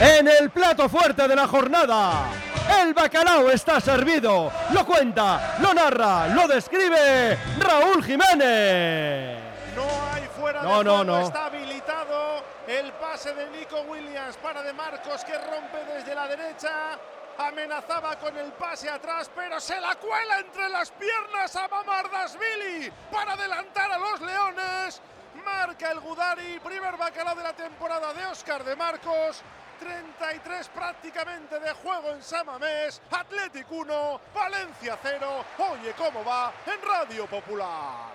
En el plato fuerte de la jornada, el bacalao está servido. Lo cuenta, lo narra, lo describe Raúl Jiménez. No hay fuera No, de no, no. está habilitado el pase de Nico Williams para de Marcos que rompe desde la derecha. Amenazaba con el pase atrás, pero se la cuela entre las piernas a Mamardasvili para adelantar a los Leones. Marca el Gudari, primer bacalao de la temporada de Oscar de Marcos. 33 prácticamente de juego en Samamés. Athletic 1, Valencia 0. Oye cómo va en Radio Popular.